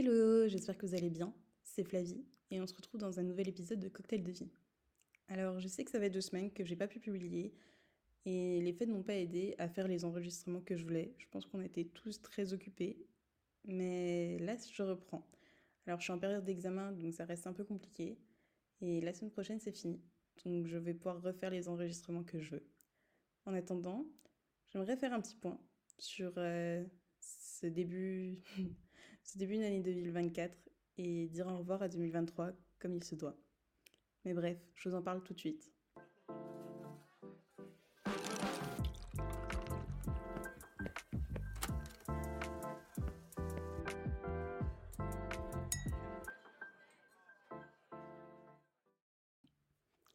Hello, j'espère que vous allez bien. C'est Flavie et on se retrouve dans un nouvel épisode de Cocktail de vie. Alors, je sais que ça fait deux semaines que j'ai pas pu publier et les fêtes m'ont pas aidé à faire les enregistrements que je voulais. Je pense qu'on était tous très occupés, mais là je reprends. Alors, je suis en période d'examen donc ça reste un peu compliqué et la semaine prochaine c'est fini. Donc, je vais pouvoir refaire les enregistrements que je veux. En attendant, j'aimerais faire un petit point sur euh, ce début, ce début d'année 2024 et dire au revoir à 2023 comme il se doit. Mais bref, je vous en parle tout de suite.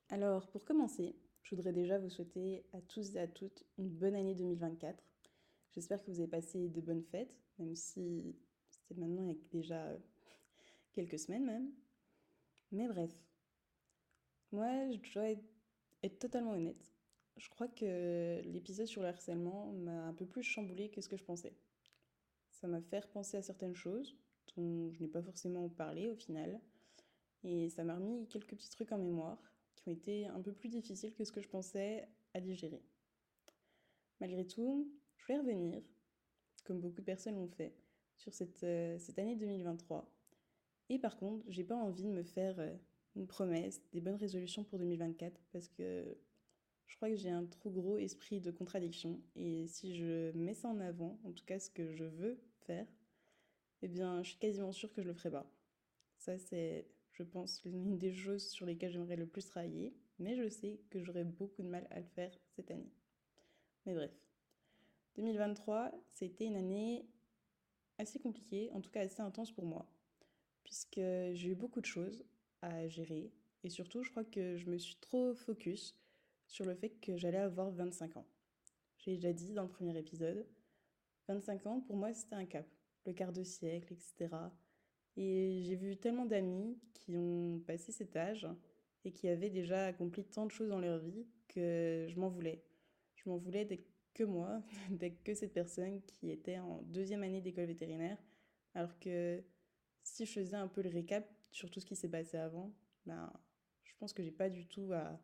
Alors, pour commencer, je voudrais déjà vous souhaiter à tous et à toutes une bonne année 2024 J'espère que vous avez passé de bonnes fêtes, même si c'est maintenant il y a déjà quelques semaines même. Mais bref, moi je dois être, totalement honnête. Je crois que l'épisode sur le harcèlement m'a un peu plus chamboulé que ce que je pensais. Ça m'a fait penser à certaines choses dont je n'ai pas forcément parlé au final. Et ça m'a remis quelques petits trucs en mémoire qui ont été un peu plus difficiles que ce que je pensais à digérer. Malgré tout, je voulais revenir, comme beaucoup de personnes l'ont fait, sur cette, euh, cette année 2023. Et par contre, j'ai pas envie de me faire euh, une promesse, des bonnes résolutions pour 2024, parce que je crois que j'ai un trop gros esprit de contradiction. Et si je mets ça en avant, en tout cas ce que je veux faire, eh bien, je suis quasiment sûre que je le ferai pas. Ça, c'est, je pense, l'une des choses sur lesquelles j'aimerais le plus travailler. Mais je sais que j'aurai beaucoup de mal à le faire cette année. Mais bref. 2023, c'était une année assez compliquée, en tout cas assez intense pour moi, puisque j'ai eu beaucoup de choses à gérer. Et surtout, je crois que je me suis trop focus sur le fait que j'allais avoir 25 ans. J'ai déjà dit dans le premier épisode, 25 ans, pour moi, c'était un cap, le quart de siècle, etc. Et j'ai vu tellement d'amis qui ont passé cet âge et qui avaient déjà accompli tant de choses dans leur vie que je m'en voulais. Je m'en voulais d'être que moi, que cette personne qui était en deuxième année d'école vétérinaire. Alors que si je faisais un peu le récap sur tout ce qui s'est passé avant, ben, je pense que j'ai pas du tout à,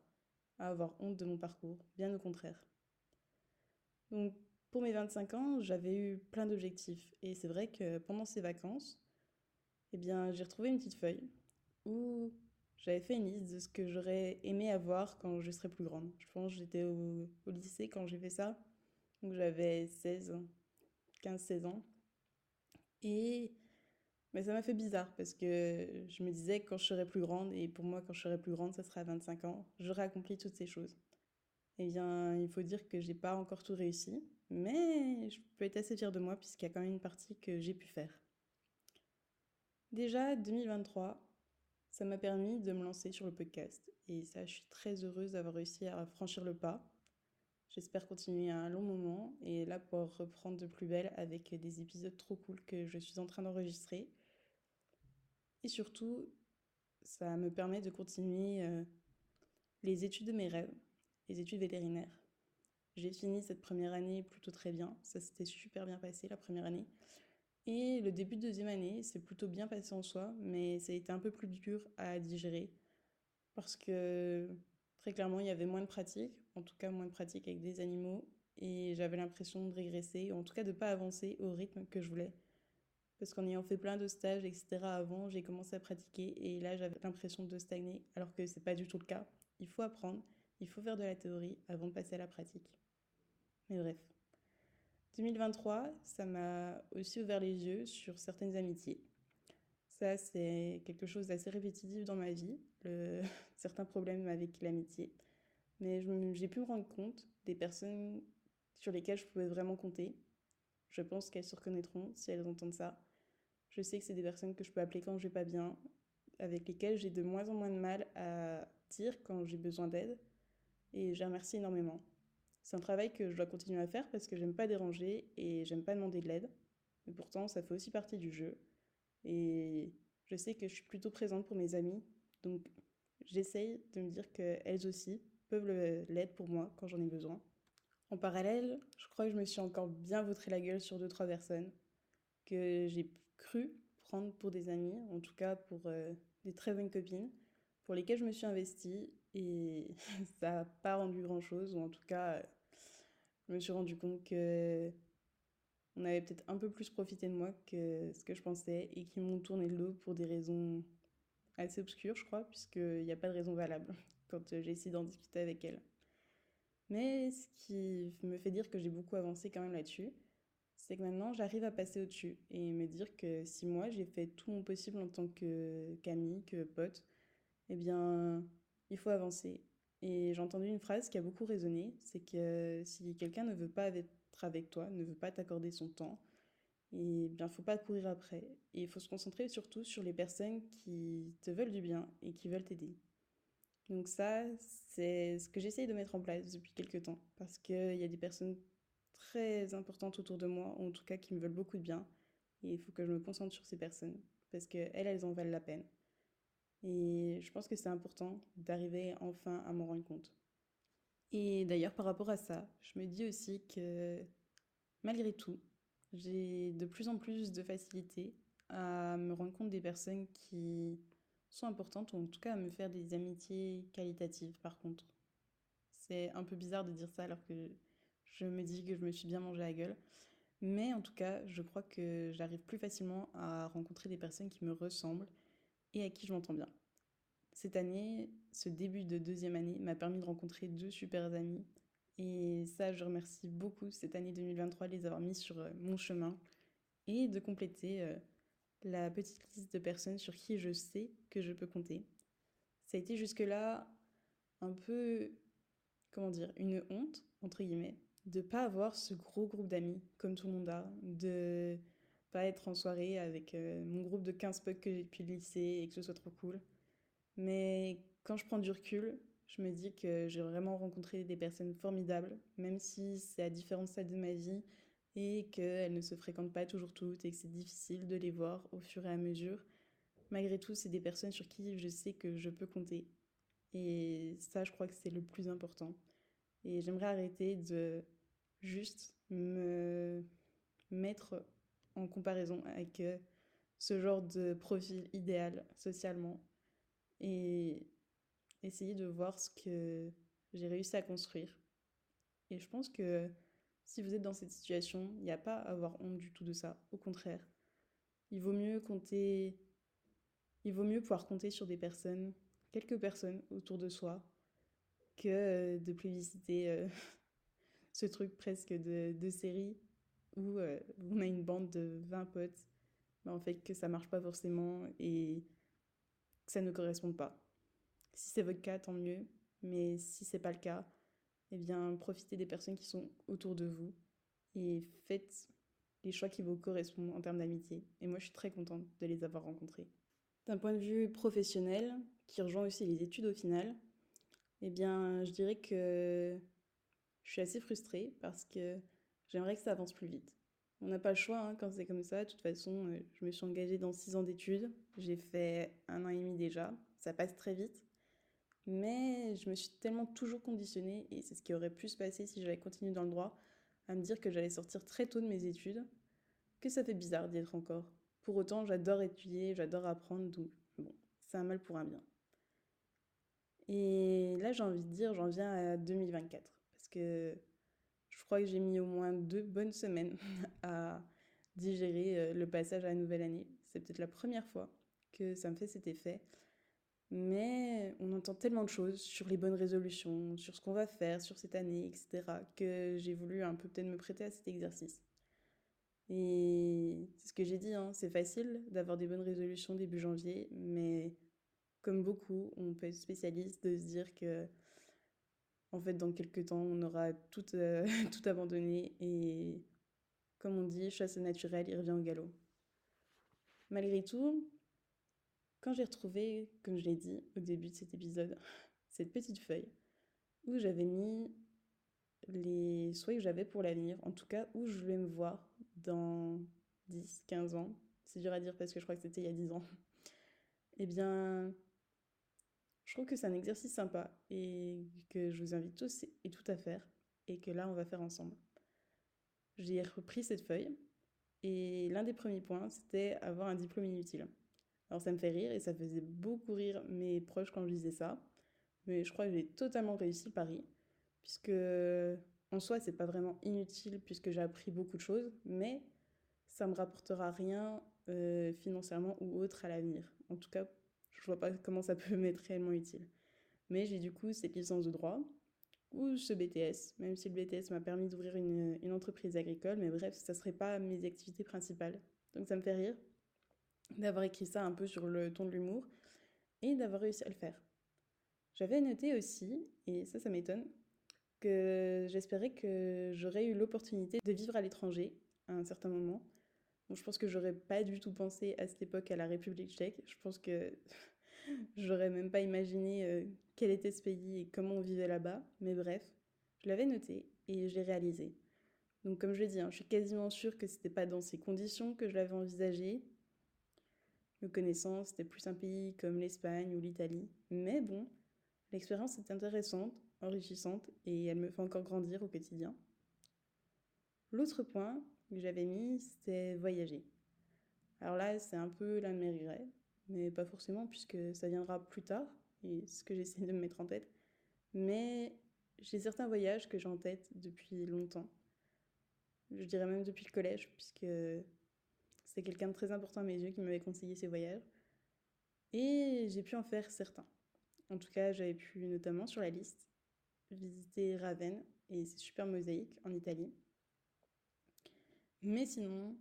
avoir honte de mon parcours, bien au contraire. Donc pour mes 25 ans, j'avais eu plein d'objectifs. Et c'est vrai que pendant ces vacances, eh bien, j'ai retrouvé une petite feuille où j'avais fait une liste de ce que j'aurais aimé avoir quand je serais plus grande. Je pense que j'étais au, au lycée quand j'ai fait ça. Donc j'avais 16, 15-16 ans. Et mais ça m'a fait bizarre parce que je me disais que quand je serais plus grande, et pour moi quand je serais plus grande, ça sera à 25 ans, j'aurais accompli toutes ces choses. Eh bien, il faut dire que j'ai pas encore tout réussi, mais je peux être assez fière de moi puisqu'il y a quand même une partie que j'ai pu faire. Déjà, 2023, ça m'a permis de me lancer sur le podcast. Et ça, je suis très heureuse d'avoir réussi à franchir le pas. J'espère continuer un long moment et là pour reprendre de plus belle avec des épisodes trop cool que je suis en train d'enregistrer. Et surtout, ça me permet de continuer euh, les études de mes rêves, les études vétérinaires. J'ai fini cette première année plutôt très bien, ça s'était super bien passé la première année. Et le début de deuxième année, c'est plutôt bien passé en soi, mais ça a été un peu plus dur à digérer parce que Très clairement, il y avait moins de pratique, en tout cas moins de pratique avec des animaux, et j'avais l'impression de régresser, ou en tout cas de pas avancer au rythme que je voulais. Parce qu'en ayant fait plein de stages, etc. avant, j'ai commencé à pratiquer, et là j'avais l'impression de stagner, alors que c'est pas du tout le cas. Il faut apprendre, il faut faire de la théorie avant de passer à la pratique. Mais bref. 2023, ça m'a aussi ouvert les yeux sur certaines amitiés. Ça, c'est quelque chose d'assez répétitif dans ma vie, certains problèmes avec l'amitié. Mais j'ai pu me rendre compte des personnes sur lesquelles je pouvais vraiment compter. Je pense qu'elles se reconnaîtront si elles entendent ça. Je sais que c'est des personnes que je peux appeler quand je vais pas bien, avec lesquelles j'ai de moins en moins de mal à dire quand j'ai besoin d'aide. Et je remercie énormément. C'est un travail que je dois continuer à faire parce que j'aime pas déranger et j'aime pas demander de l'aide. Mais pourtant, ça fait aussi partie du jeu. Et je sais que je suis plutôt présente pour mes amis. Donc, j'essaye de me dire qu'elles aussi peuvent l'aide pour moi quand j'en ai besoin. En parallèle, je crois que je me suis encore bien vautré la gueule sur deux, trois personnes que j'ai cru prendre pour des amis, en tout cas pour euh, des très bonnes copines, pour lesquelles je me suis investie et ça n'a pas rendu grand-chose, ou en tout cas, je me suis rendu compte que on avait peut-être un peu plus profité de moi que ce que je pensais et qui m'ont tourné le dos pour des raisons assez obscures, je crois, puisqu'il n'y a pas de raison valable quand j'ai essayé d'en discuter avec elles. Mais ce qui me fait dire que j'ai beaucoup avancé quand même là-dessus, c'est que maintenant j'arrive à passer au-dessus et me dire que si moi j'ai fait tout mon possible en tant que qu'amie, que pote, eh bien il faut avancer. Et j'ai entendu une phrase qui a beaucoup résonné, c'est que si quelqu'un ne veut pas être avec toi, ne veut pas t'accorder son temps, et bien faut pas courir après. Et il faut se concentrer surtout sur les personnes qui te veulent du bien et qui veulent t'aider. Donc ça, c'est ce que j'essaye de mettre en place depuis quelques temps, parce qu'il y a des personnes très importantes autour de moi, ou en tout cas qui me veulent beaucoup de bien, et il faut que je me concentre sur ces personnes, parce qu'elles, elles en valent la peine. Et je pense que c'est important d'arriver enfin à m'en rendre compte. Et d'ailleurs, par rapport à ça, je me dis aussi que malgré tout, j'ai de plus en plus de facilité à me rendre compte des personnes qui sont importantes, ou en tout cas à me faire des amitiés qualitatives par contre. C'est un peu bizarre de dire ça alors que je me dis que je me suis bien mangé la gueule. Mais en tout cas, je crois que j'arrive plus facilement à rencontrer des personnes qui me ressemblent et à qui je m'entends bien. Cette année, ce début de deuxième année m'a permis de rencontrer deux super amis. Et ça, je remercie beaucoup cette année 2023 de les avoir mis sur euh, mon chemin et de compléter euh, la petite liste de personnes sur qui je sais que je peux compter. Ça a été jusque-là un peu, comment dire, une honte, entre guillemets, de pas avoir ce gros groupe d'amis comme tout le monde a, de pas être en soirée avec euh, mon groupe de 15 potes que j'ai depuis le lycée et que ce soit trop cool. Mais quand je prends du recul, je me dis que j'ai vraiment rencontré des personnes formidables, même si c'est à différents stades de ma vie et qu'elles ne se fréquentent pas toujours toutes et que c'est difficile de les voir au fur et à mesure. Malgré tout, c'est des personnes sur qui je sais que je peux compter. Et ça, je crois que c'est le plus important. Et j'aimerais arrêter de juste me mettre en comparaison avec euh, ce genre de profil idéal socialement et essayer de voir ce que j'ai réussi à construire. Et je pense que si vous êtes dans cette situation, il n'y a pas à avoir honte du tout de ça. Au contraire, il vaut mieux compter, il vaut mieux pouvoir compter sur des personnes, quelques personnes autour de soi, que de plébisciter euh, ce truc presque de, série où euh, on a une bande de 20 potes, mais en fait que ça marche pas forcément et que ça ne correspond pas. Si c'est votre cas, tant mieux, mais si c'est pas le cas, eh bien, profitez des personnes qui sont autour de vous et faites les choix qui vous correspondent en termes d'amitié. Et moi, je suis très contente de les avoir rencontrés. D'un point de vue professionnel, qui rejoint aussi les études au final, eh bien, je dirais que je suis assez frustrée parce que j'aimerais que ça avance plus vite. On n'a pas le choix hein, quand c'est comme ça. De toute façon, euh, je me suis engagée dans six ans d'études. J'ai fait un an et demi déjà. Ça passe très vite. Mais je me suis tellement toujours conditionnée, et c'est ce qui aurait pu se passer si j'avais continué dans le droit, à me dire que j'allais sortir très tôt de mes études, que ça fait bizarre d'y être encore. Pour autant, j'adore étudier, j'adore apprendre, donc bon, c'est un mal pour un bien. Et là, j'ai envie de dire, j'en viens à 2024, parce que je crois que j'ai mis au moins deux bonnes semaines à digérer euh, le passage à la nouvelle année. C'est peut-être la première fois que ça me fait cet effet. Mais on entend tellement de choses sur les bonnes résolutions, sur ce qu'on va faire sur cette année, etc., que j'ai voulu un peu peut-être me prêter à cet exercice. Et c'est ce que j'ai dit, hein, c'est facile d'avoir des bonnes résolutions début janvier, mais comme beaucoup, on peut être spécialiste de se dire que, en fait, dans quelques temps, on aura tout, euh, tout abandonné et, comme on dit, chasse naturelle, il revient au galop. Malgré tout, quand j'ai retrouvé, comme je l'ai dit au début de cet épisode, cette petite feuille où j'avais mis les souhaits que j'avais pour l'avenir, en tout cas où je vais me voir dans 10, 15 ans, c'est dur à dire parce que je crois que c'était il y a 10 ans, eh bien, je trouve que c'est un exercice sympa et que je vous invite tous et tout à faire et que là, on va faire ensemble. J'ai repris cette feuille Et l'un des premiers points, c'était avoir un diplôme inutile. Alors ça me fait rire et ça faisait beaucoup rire mes proches quand je disais ça. Mais je crois que j'ai totalement réussi le pari. Puisque en soi, c'est pas vraiment inutile puisque j'ai appris beaucoup de choses. Mais ça me rapportera rien euh, financièrement ou autre à l'avenir. En tout cas, je vois pas comment ça peut m'être réellement utile. Mais j'ai du coup cette licence de droit ou ce BTS, même si le BTS m'a permis d'ouvrir une, une, entreprise agricole, mais bref, ça serait pas mes activités principales. Donc ça me fait rire d'avoir écrit ça un peu sur le ton de l'humour et d'avoir réussi à le faire. J'avais noté aussi, et ça, ça m'étonne, que j'espérais que j'aurais eu l'opportunité de vivre à l'étranger à un certain moment. Je pense que j'aurais pas du tout pensé à cette époque à la République tchèque. Je pense que j'aurais même pas imaginé euh, quel était ce pays et comment on vivait là-bas. Mais bref, je l'avais noté et je l'ai réalisé. Donc comme je l'ai dit, hein, je suis quasiment sûre que c'était pas dans ces conditions que je l'avais envisagé. Me connaissant, c'était plus un pays comme l'Espagne ou l'Italie. Mais bon, l'expérience est intéressante, enrichissante et elle me fait encore grandir au quotidien. L'autre point que j'avais mis, c'était voyager. Alors là, c'est un peu l'un de mes regrets, mais pas forcément puisque ça viendra plus tard et ce que j'essaie de me mettre en tête. Mais j'ai certains voyages que j'ai en tête depuis longtemps. Je dirais même depuis le collège, puisque c'est quelqu'un de très important à mes yeux qui m'avait conseillé ces voyages. Et j'ai pu en faire certains. En tout cas, j'avais pu notamment sur la liste visiter Ravenne et ses super mosaïques en Italie. Mais sinon,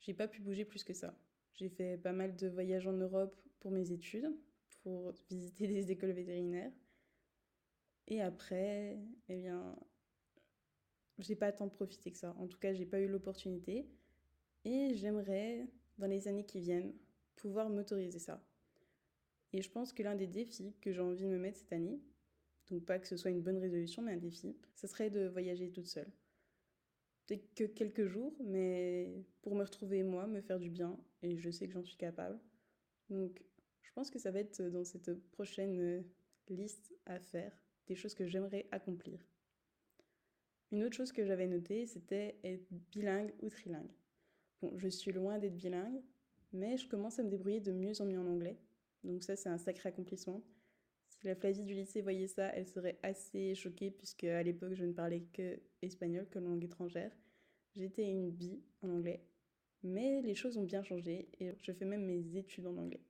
j'ai pas pu bouger plus que ça. J'ai fait pas mal de voyages en Europe pour mes études, pour visiter des écoles vétérinaires. Et après, eh bien, j'ai pas tant profité que ça. En tout cas, j'ai pas eu l'opportunité. Et j'aimerais, dans les années qui viennent, pouvoir m'autoriser ça. Et je pense que l'un des défis que j'ai envie de me mettre cette année, donc pas que ce soit une bonne résolution, mais un défi, ce serait de voyager toute seule. Peut-être que quelques jours, mais pour me retrouver moi, me faire du bien, et je sais que j'en suis capable. Donc je pense que ça va être dans cette prochaine liste à faire, des choses que j'aimerais accomplir. Une autre chose que j'avais notée, c'était être bilingue ou trilingue. Je suis loin d'être bilingue, mais je commence à me débrouiller de mieux en mieux en anglais. Donc ça, c'est un sacré accomplissement. Si la Flavie du lycée voyait ça, elle serait assez choquée puisque à l'époque, je ne parlais que espagnol, que langue étrangère. J'étais une bi en anglais, mais les choses ont bien changé et je fais même mes études en anglais.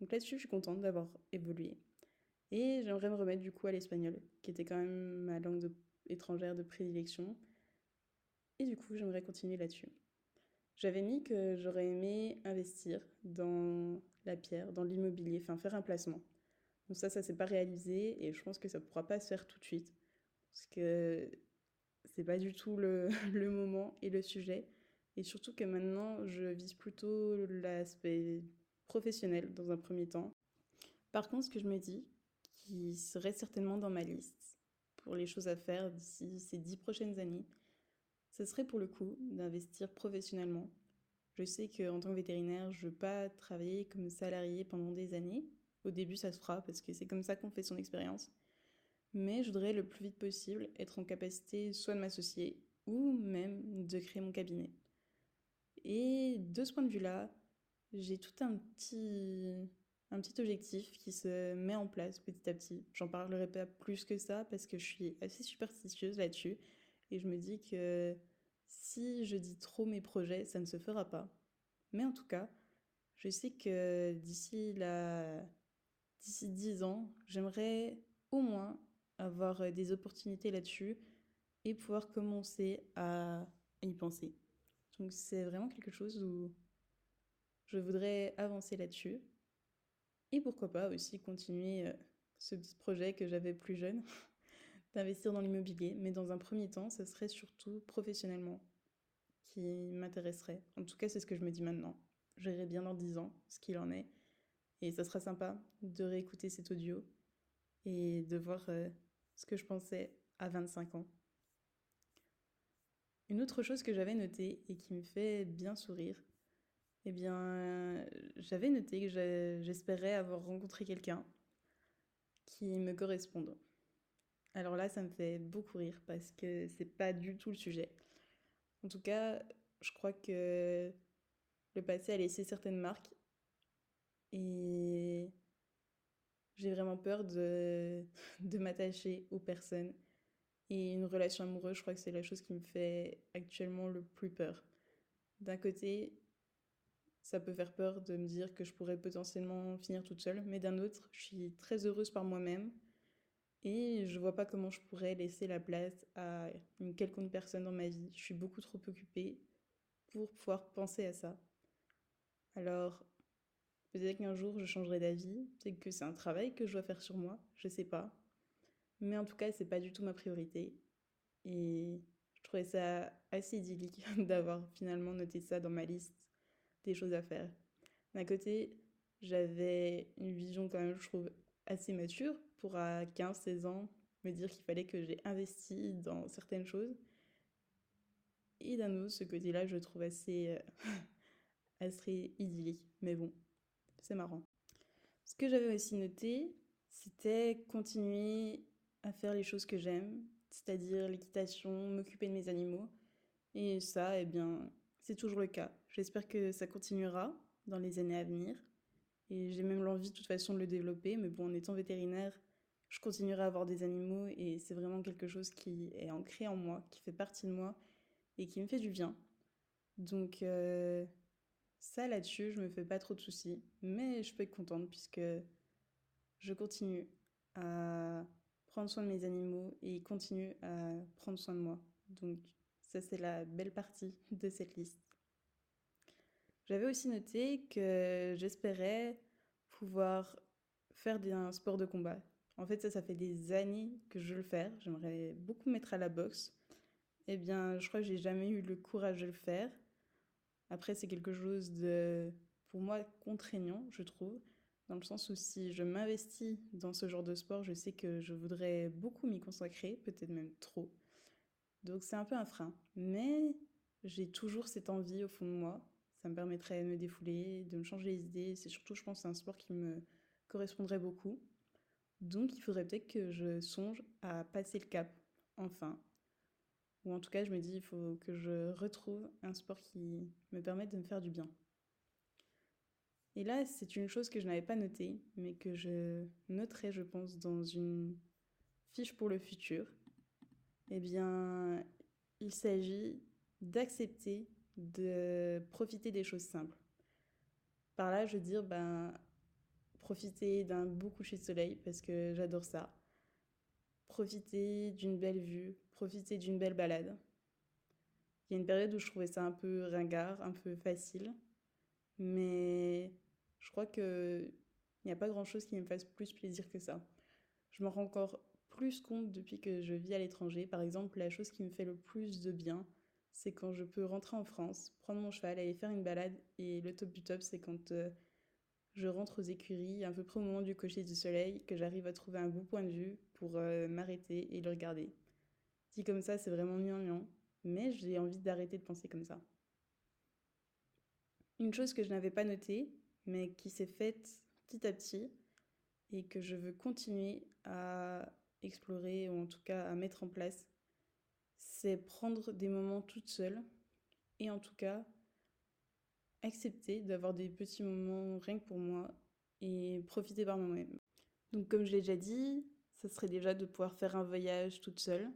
Donc là-dessus, je suis contente d'avoir évolué. Et j'aimerais me remettre du coup à l'espagnol, qui était quand même ma langue étrangère de prédilection. Et du coup, j'aimerais continuer là-dessus. J'avais mis que j'aurais aimé investir dans la pierre, dans l'immobilier, enfin faire un placement. Donc ça, ça s'est pas réalisé et je pense que ça pourra pas se faire tout de suite parce que c'est pas du tout le, le, moment et le sujet. Et surtout que maintenant, je vise plutôt l'aspect professionnel dans un premier temps. Par contre, ce que je me dis, qui serait certainement dans ma liste pour les choses à faire d'ici ces dix prochaines années, ce serait pour le coup d'investir professionnellement. Je sais qu'en tant que vétérinaire, je ne veux pas travailler comme salarié pendant des années. Au début, ça se fera parce que c'est comme ça qu'on fait son expérience. Mais je voudrais le plus vite possible être en capacité soit de m'associer ou même de créer mon cabinet. Et de ce point de vue-là, j'ai tout un petit, un petit objectif qui se met en place petit à petit. J'en parlerai pas plus que ça parce que je suis assez superstitieuse là-dessus et je me dis que si je dis trop mes projets, ça ne se fera pas. Mais en tout cas, je sais que d'ici d'ici 10 ans, j'aimerais au moins avoir des opportunités là-dessus et pouvoir commencer à y penser. Donc c'est vraiment quelque chose où je voudrais avancer là-dessus. Et pourquoi pas aussi continuer euh, ce petit projet que j'avais plus jeune d'investir dans l'immobilier, mais dans un premier temps, ce serait surtout professionnellement qui m'intéresserait. En tout cas, c'est ce que je me dis maintenant. J'irai bien dans 10 ans ce qu'il en est. Et ça sera sympa de réécouter cet audio et de voir euh, ce que je pensais à 25 ans. Une autre chose que j'avais notée et qui me fait bien sourire, eh bien, j'avais noté que j'espérais avoir rencontré quelqu'un qui me corresponde. Alors là, ça me fait beaucoup rire parce que c'est pas du tout le sujet. En tout cas, je crois que le passé a laissé certaines marques et j'ai vraiment peur de, de m'attacher aux personnes. Et une relation amoureuse, je crois que c'est la chose qui me fait actuellement le plus peur. D'un côté, ça peut faire peur de me dire que je pourrais potentiellement finir toute seule, mais d'un autre, je suis très heureuse par moi-même et je vois pas comment je pourrais laisser la place à une quelconque personne dans ma vie. Je suis beaucoup trop occupée pour pouvoir penser à ça. Alors, peut-être qu'un jour je changerai d'avis, peut-être que c'est un travail que je dois faire sur moi, je sais pas. Mais en tout cas, c'est pas du tout ma priorité. Et je trouvais ça assez idyllique d'avoir finalement noté ça dans ma liste des choses à faire. D'un côté, j'avais une vision quand même, je trouve, assez mature pour à 15-16 ans me dire qu'il fallait que j'ai investi dans certaines choses. Et d'un autre, ce côté-là, je trouve assez, euh, assez idyllique. Mais bon, c'est marrant. Ce que j'avais aussi noté, c'était continuer à faire les choses que j'aime, c'est-à-dire l'équitation, m'occuper de mes animaux. Et ça, eh bien, c'est toujours le cas. J'espère que ça continuera dans les années à venir. Et j'ai même l'envie de toute façon de le développer. Mais bon, en étant vétérinaire, je continuerai à avoir des animaux et c'est vraiment quelque chose qui est ancré en moi, qui fait partie de moi et qui me fait du bien. Donc euh, ça là-dessus, je me fais pas trop de soucis, mais je peux être contente puisque je continue à prendre soin de mes animaux et ils continuent à prendre soin de moi. Donc ça c'est la belle partie de cette liste. J'avais aussi noté que j'espérais pouvoir faire un sport de combat. En fait, ça, ça fait des années que je veux le faire. J'aimerais beaucoup mettre à la boxe. Eh bien, je crois que j'ai jamais eu le courage de le faire. Après, c'est quelque chose de, pour moi, contraignant, je trouve, dans le sens où si je m'investis dans ce genre de sport, je sais que je voudrais beaucoup m'y consacrer, peut-être même trop. Donc c'est un peu un frein. Mais j'ai toujours cette envie au fond de moi. Ça me permettrait de me défouler, de me changer les idées. C'est surtout, je pense, un sport qui me correspondrait beaucoup. Donc il faudrait peut-être que je songe à passer le cap, enfin. Ou en tout cas, je me dis, il faut que je retrouve un sport qui me permette de me faire du bien. Et là, c'est une chose que je n'avais pas notée, mais que je noterai, je pense, dans une fiche pour le futur. Eh bien, il s'agit d'accepter de profiter des choses simples. Par là, je veux dire, ben, profiter d'un beau coucher de soleil parce que j'adore ça. Profiter d'une belle vue, profiter d'une belle balade. Il y a une période où je trouvais ça un peu ringard, un peu facile, mais je crois que il n'y a pas grand chose qui me fasse plus plaisir que ça. Je me rends encore plus compte depuis que je vis à l'étranger. Par exemple, la chose qui me fait le plus de bien, c'est quand je peux rentrer en France, prendre mon cheval, aller faire une balade. Et le top du top, c'est quand euh, je rentre aux écuries, à peu près au moment du cocher du soleil, que j'arrive à trouver un beau point de vue pour euh, m'arrêter et le regarder. Dit comme ça, c'est vraiment gnangnan, mais j'ai envie d'arrêter de penser comme ça. Une chose que je n'avais pas notée, mais qui s'est faite petit à petit, et que je veux continuer à explorer, ou en tout cas à mettre en place, c'est prendre des moments toute seule, et en tout cas accepter d'avoir des petits moments rien que pour moi et profiter par moi-même. Donc comme je l'ai déjà dit, ça serait déjà de pouvoir faire un voyage toute seule,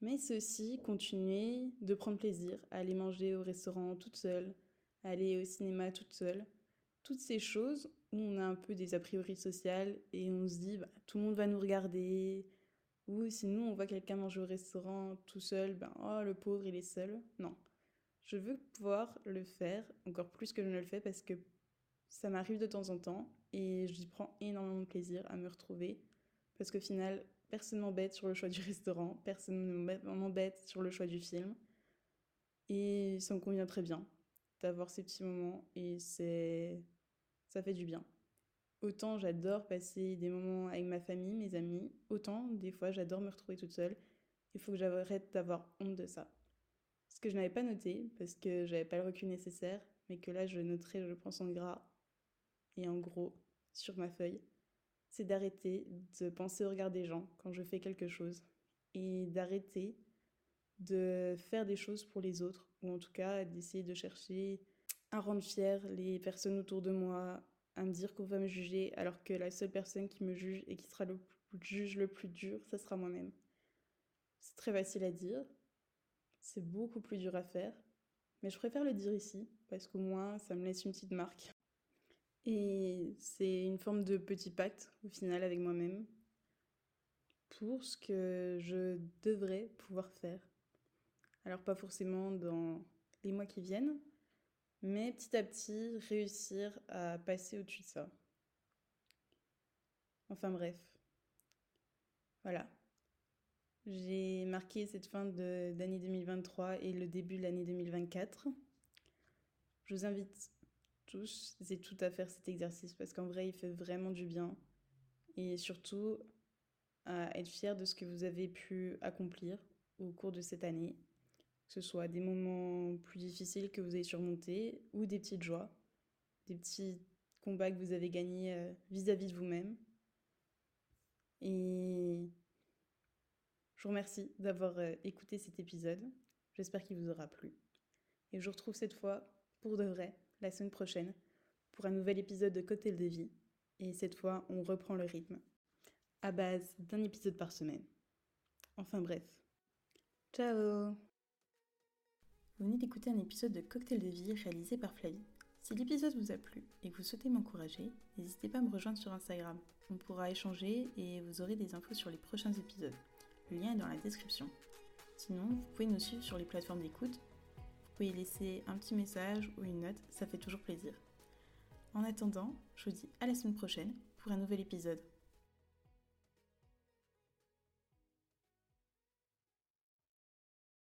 mais c'est aussi continuer de prendre plaisir à aller manger au restaurant toute seule, aller au cinéma toute seule. Toutes ces choses où on a un peu des a priori sociales et on se dit bah, tout le monde va nous regarder, ou si nous on voit quelqu'un manger au restaurant tout seul, ben oh le pauvre il est seul. Non, je veux pouvoir le faire encore plus que je ne le fais parce que ça m'arrive de temps en temps et j'y prends énormément de plaisir à me retrouver parce qu'au final, personne m'embête sur le choix du restaurant, personne ne m'embête sur le choix du film et ça me convient très bien d'avoir ces petits moments et c'est ça fait du bien. Autant j'adore passer des moments avec ma famille, mes amis, autant des fois j'adore me retrouver toute seule. Il faut que j'arrête d'avoir honte de ça. Ce que je n'avais pas noté, parce que j'avais pas le recul nécessaire, mais que là je noterai, je pense, en gras et en gros sur ma feuille, c'est d'arrêter de penser au regard des gens quand je fais quelque chose et d'arrêter de faire des choses pour les autres ou en tout cas d'essayer de chercher à rendre fier les personnes autour de moi, à me dire qu'on va me juger, alors que la seule personne qui me juge et qui sera le juge le plus dur, ça sera moi-même. C'est très facile à dire, c'est beaucoup plus dur à faire, mais je préfère le dire ici, parce qu'au moins ça me laisse une petite marque. Et c'est une forme de petit pacte au final avec moi-même pour ce que je devrais pouvoir faire. Alors pas forcément dans les mois qui viennent, mais petit à petit réussir à passer au-dessus de ça. Enfin bref. Voilà. J'ai marqué cette fin d'année 2023 et le début de l'année 2024. Je vous invite tous et toutes à faire cet exercice parce qu'en vrai, il fait vraiment du bien. Et surtout, à être fier de ce que vous avez pu accomplir au cours de cette année. Ce soit des moments plus difficiles que vous avez surmontés ou des petites joies, des petits combats que vous avez gagnés euh, vis-à-vis de vous-même. Et je vous remercie d'avoir euh, écouté cet épisode. J'espère qu'il vous aura plu. Et je vous retrouve cette fois, pour de vrai, la semaine prochaine, pour un nouvel épisode de Cocktail de vie. Et cette fois, on reprend le rythme. À base d'un épisode par semaine. Enfin bref. Ciao Vous venez d'écouter un épisode de Cocktail de vie réalisé par Flavie. Si l'épisode vous a plu et que vous souhaitez m'encourager, n'hésitez pas à me rejoindre sur Instagram. On pourra échanger et vous aurez des infos sur les prochains épisodes. Le lien est dans la description. Sinon, vous pouvez nous suivre sur les plateformes d'écoute. Vous pouvez laisser un petit message ou une note, ça fait toujours plaisir. En attendant, je vous dis à la semaine prochaine pour un nouvel épisode.